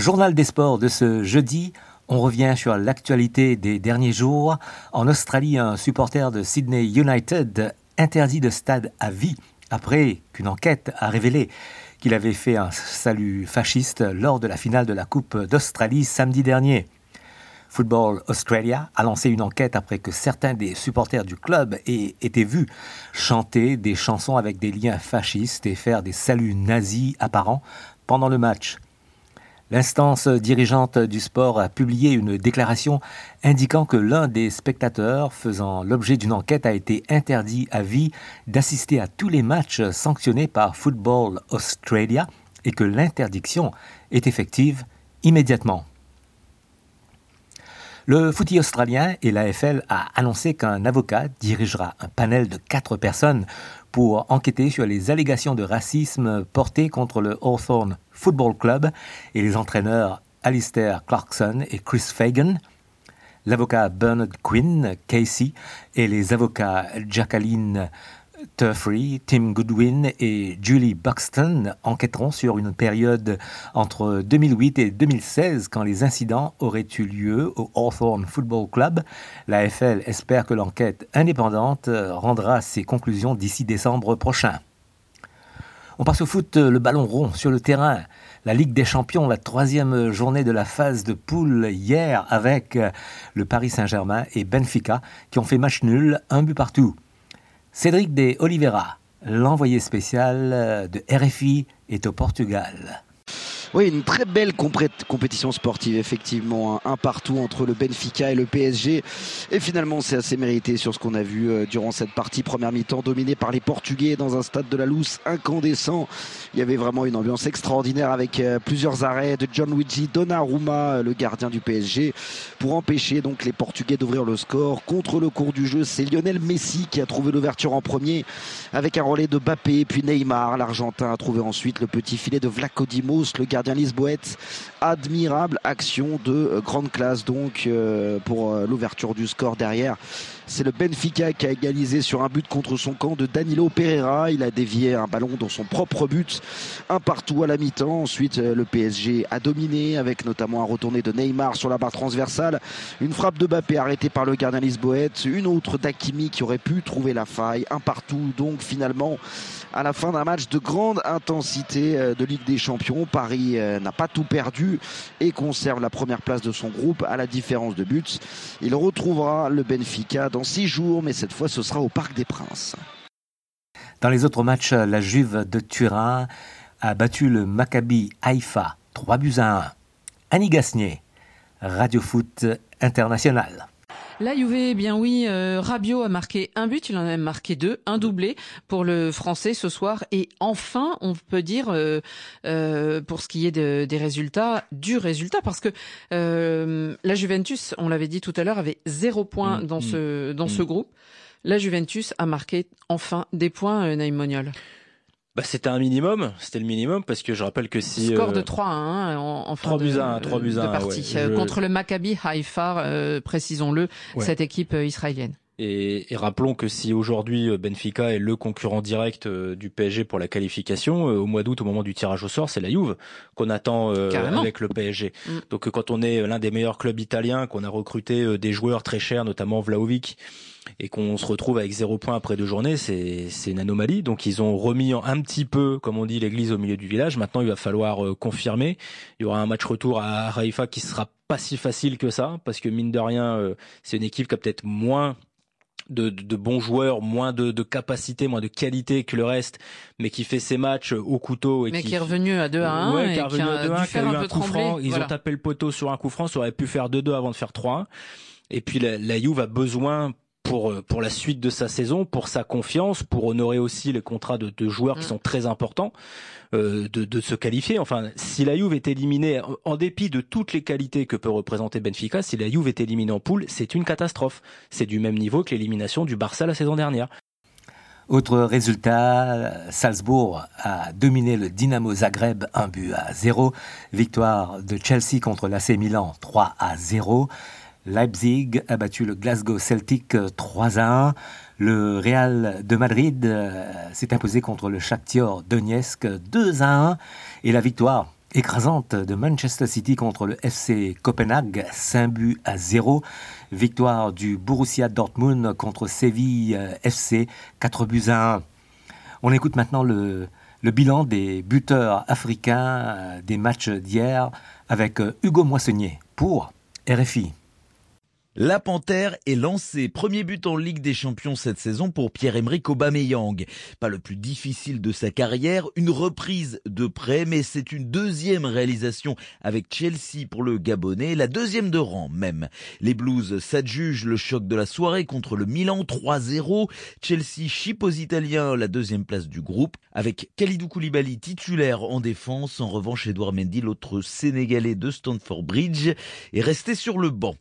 Journal des sports de ce jeudi. On revient sur l'actualité des derniers jours. En Australie, un supporter de Sydney United interdit de stade à vie après qu'une enquête a révélé qu'il avait fait un salut fasciste lors de la finale de la Coupe d'Australie samedi dernier. Football Australia a lancé une enquête après que certains des supporters du club aient été vus chanter des chansons avec des liens fascistes et faire des saluts nazis apparents pendant le match. L'instance dirigeante du sport a publié une déclaration indiquant que l'un des spectateurs faisant l'objet d'une enquête a été interdit à vie d'assister à tous les matchs sanctionnés par Football Australia et que l'interdiction est effective immédiatement. Le footy australien et l'AFL a annoncé qu'un avocat dirigera un panel de quatre personnes pour enquêter sur les allégations de racisme portées contre le Hawthorne Football Club et les entraîneurs Alistair Clarkson et Chris Fagan, l'avocat Bernard Quinn, Casey, et les avocats Jacqueline Turfree, Tim Goodwin et Julie Buxton enquêteront sur une période entre 2008 et 2016 quand les incidents auraient eu lieu au Hawthorne Football Club. La FL espère que l'enquête indépendante rendra ses conclusions d'ici décembre prochain. On passe au foot, le ballon rond sur le terrain. La Ligue des Champions, la troisième journée de la phase de poule hier avec le Paris Saint-Germain et Benfica qui ont fait match nul, un but partout. Cédric de Oliveira, l'envoyé spécial de RFI, est au Portugal. Oui, une très belle compétition sportive, effectivement. Un, partout entre le Benfica et le PSG. Et finalement, c'est assez mérité sur ce qu'on a vu euh, durant cette partie. Première mi-temps dominée par les Portugais dans un stade de la Lousse incandescent. Il y avait vraiment une ambiance extraordinaire avec euh, plusieurs arrêts de John Luigi Donnarumma, euh, le gardien du PSG, pour empêcher donc les Portugais d'ouvrir le score. Contre le cours du jeu, c'est Lionel Messi qui a trouvé l'ouverture en premier avec un relais de Bappé, puis Neymar. L'Argentin a trouvé ensuite le petit filet de Vlacodimos, le gardien gardien Lisboète. Admirable action de euh, grande classe donc euh, pour euh, l'ouverture du score derrière. C'est le Benfica qui a égalisé sur un but contre son camp de Danilo Pereira. Il a dévié un ballon dans son propre but. Un partout à la mi-temps. Ensuite, le PSG a dominé avec notamment un retourné de Neymar sur la barre transversale. Une frappe de Bappé arrêtée par le gardien Lisboète. Une autre d'Akimi qui aurait pu trouver la faille. Un partout donc finalement à la fin d'un match de grande intensité de Ligue des Champions. Paris euh, n'a pas tout perdu et conserve la première place de son groupe à la différence de buts. Il retrouvera le Benfica dans six jours, mais cette fois ce sera au Parc des Princes. Dans les autres matchs, la Juve de Turin a battu le Maccabi Haïfa 3 buts à 1. Annie Gasnier, Radio Foot International. La Juve, bien oui, euh, Rabiot a marqué un but, il en a même marqué deux, un doublé pour le Français ce soir. Et enfin, on peut dire, euh, euh, pour ce qui est des résultats, du résultat, parce que la Juventus, on l'avait dit tout à l'heure, avait zéro point mmh, dans mmh, ce dans ce mmh. groupe. La Juventus a marqué enfin des points, Naïm Moniol. Bah, c'était un minimum, c'était le minimum parce que je rappelle que si score de 3 à 1 en, en fin 3 buts à 1, 3 buts à 1 partie. Euh, contre le Maccabi Haïfa, euh, précisons-le, cette équipe euh, israélienne. Et, et, rappelons que si aujourd'hui Benfica est le concurrent direct du PSG pour la qualification, au mois d'août, au moment du tirage au sort, c'est la Juve qu'on attend avec le PSG. Mm. Donc quand on est l'un des meilleurs clubs italiens, qu'on a recruté des joueurs très chers, notamment Vlaovic, et qu'on se retrouve avec zéro point après deux journées, c'est une anomalie. Donc ils ont remis un petit peu, comme on dit, l'église au milieu du village. Maintenant, il va falloir euh, confirmer. Il y aura un match retour à Haïfa qui sera pas si facile que ça, parce que mine de rien, euh, c'est une équipe qui a peut-être moins de, de, bons joueurs, moins de, de, capacité, moins de qualité que le reste, mais qui fait ses matchs au couteau. Et mais qui, est revenu à 2 à 1. Ouais, qui est revenu à 2 à 1, qui a eu un, coup franc. Ils ont tapé le poteau sur un coup franc, ça aurait pu faire 2-2 avant de faire 3-1. Et puis la, la Juve a besoin pour euh, pour la suite de sa saison, pour sa confiance, pour honorer aussi les contrats de, de joueurs qui mm. sont très importants, euh, de, de se qualifier. Enfin, si la Juve est éliminée, en dépit de toutes les qualités que peut représenter Benfica, si la Juve est éliminée en poule, c'est une catastrophe. C'est du même niveau que l'élimination du Barça la saison dernière. Autre résultat, Salzbourg a dominé le Dynamo Zagreb 1 but à 0. Victoire de Chelsea contre l'AC Milan 3 à 0. Leipzig a battu le Glasgow Celtic 3 euh, à 1. Le Real de Madrid euh, s'est imposé contre le Shakhtar Donetsk 2 à 1. Et la victoire écrasante de Manchester City contre le FC Copenhague, 5 buts à 0. Victoire du Borussia Dortmund contre Séville euh, FC, 4 buts à 1. On écoute maintenant le, le bilan des buteurs africains euh, des matchs d'hier avec euh, Hugo Moissonnier pour RFI. La Panthère est lancée. Premier but en Ligue des Champions cette saison pour Pierre-Emerick Aubameyang. Pas le plus difficile de sa carrière, une reprise de près, mais c'est une deuxième réalisation avec Chelsea pour le Gabonais, la deuxième de rang même. Les Blues s'adjugent le choc de la soirée contre le Milan 3-0. Chelsea chip aux Italiens la deuxième place du groupe avec Khalidou Koulibaly titulaire en défense. En revanche, Edouard Mendy, l'autre Sénégalais de Stanford Bridge, est resté sur le banc.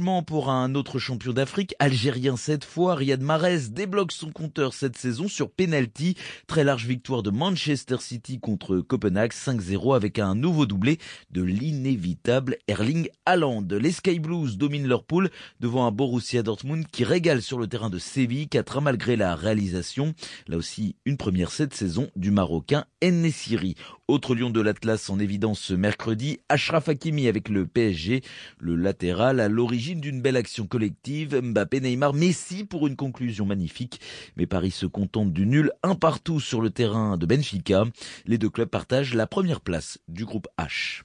Pour un autre champion d'Afrique, algérien cette fois, Riyad Mahrez débloque son compteur cette saison sur penalty. Très large victoire de Manchester City contre Copenhague 5-0 avec un nouveau doublé de l'inévitable Erling Haaland. Les Sky Blues dominent leur poule devant un Borussia Dortmund qui régale sur le terrain de Séville 4 malgré la réalisation. Là aussi, une première cette saison du Marocain Ennessiri. Autre lion de l'Atlas en évidence ce mercredi, Ashraf Hakimi avec le PSG, le latéral à l'origine d'une belle action collective, Mbappé, Neymar, Messi pour une conclusion magnifique. Mais Paris se contente du nul un partout sur le terrain de Benfica. Les deux clubs partagent la première place du groupe H.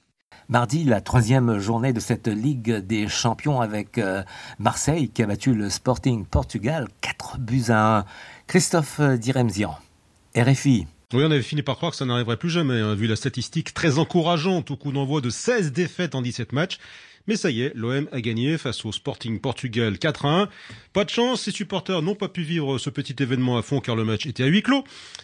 Mardi, la troisième journée de cette Ligue des Champions avec euh, Marseille qui a battu le Sporting Portugal 4 buts à 1. Christophe Diremzian, RFI. Oui, on avait fini par croire que ça n'arriverait plus jamais, hein, vu la statistique très encourageante au coup d'envoi de 16 défaites en 17 matchs. Mais ça y est, l'OM a gagné face au Sporting Portugal 4 1. Pas de chance, ses supporters n'ont pas pu vivre ce petit événement à fond car le match était à huis clos.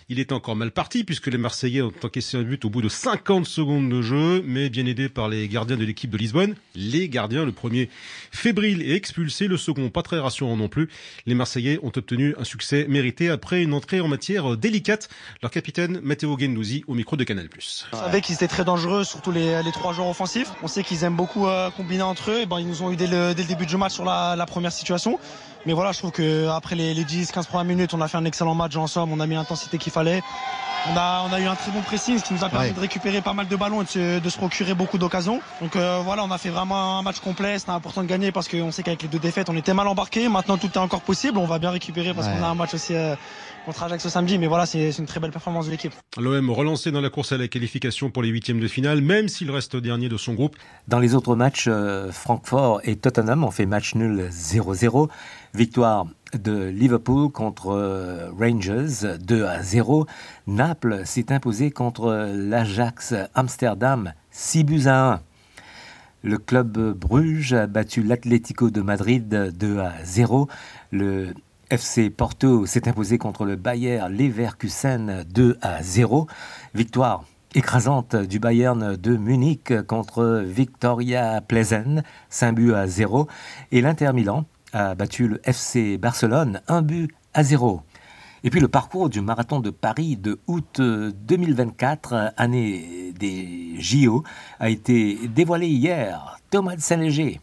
Il était encore mal parti puisque les Marseillais ont encaissé un but au bout de 50 secondes de jeu, mais bien aidés par les gardiens de l'équipe de Lisbonne. Les gardiens, le premier fébrile et expulsé, le second pas très rassurant non plus. Les Marseillais ont obtenu un succès mérité après une entrée en matière délicate. Leur capitaine Matteo Gendouzi au micro de Canal+. On savait qu'ils étaient très dangereux, surtout les, trois joueurs offensifs. On sait qu'ils aiment beaucoup euh, entre eux. Ben, ils nous ont eu dès le, début du match sur la, première situation. Mais voilà, je trouve qu'après les, les 10-15 premières minutes, on a fait un excellent match en somme. On a mis l'intensité qu'il fallait. On a, on a eu un très bon pressing, ce qui nous a permis de récupérer pas mal de ballons et de se, procurer beaucoup d'occasions. Donc euh, voilà, on a fait vraiment un match complet. C'était important de gagner parce qu'on sait qu'avec les deux défaites, on était mal embarqué. Maintenant, tout est encore possible. On va bien récupérer parce qu'on a un match aussi euh, contre Ajax ce samedi. Mais voilà, c'est une très belle performance de l'équipe. L'OM relancé dans la course à la qualification pour les huitièmes de finale, même s'il reste dernier de son groupe. Dans les autres matchs, euh, Francfort et Tottenham ont fait match nul 0-0. Victoire de Liverpool contre euh, Rangers 2 à 0. Naples s'est imposé contre l'Ajax Amsterdam 6 buts à 1. Le club Bruges a battu l'Atlético de Madrid 2 à 0. Le FC Porto s'est imposé contre le Bayer Leverkusen 2 à 0. Victoire écrasante du Bayern de Munich contre Victoria Plezen 5 buts à 0. Et l'Inter Milan a battu le FC Barcelone un but à zéro. Et puis le parcours du marathon de Paris de août 2024, année des JO, a été dévoilé hier. Thomas de Saint-Léger,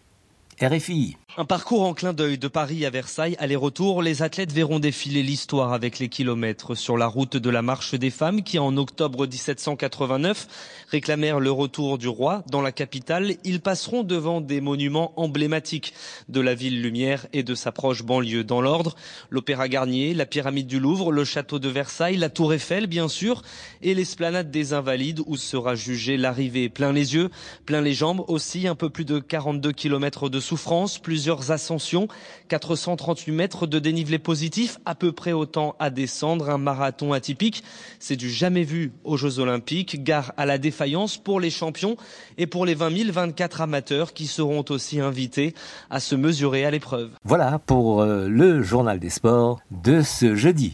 RFI. Un parcours en clin d'œil de Paris à Versailles, aller-retour, les athlètes verront défiler l'histoire avec les kilomètres sur la route de la marche des femmes qui en octobre 1789 réclamèrent le retour du roi dans la capitale. Ils passeront devant des monuments emblématiques de la ville lumière et de sa proche banlieue dans l'ordre. L'Opéra Garnier, la pyramide du Louvre, le château de Versailles, la tour Eiffel bien sûr et l'esplanade des Invalides où sera jugée l'arrivée plein les yeux, plein les jambes aussi, un peu plus de 42 kilomètres de souffrance, plusieurs ascensions, 438 mètres de dénivelé positif, à peu près autant à descendre, un marathon atypique. C'est du jamais vu aux Jeux Olympiques, gare à la défaillance pour les champions et pour les 20 000, 24 amateurs qui seront aussi invités à se mesurer à l'épreuve. Voilà pour euh, le journal des sports de ce jeudi.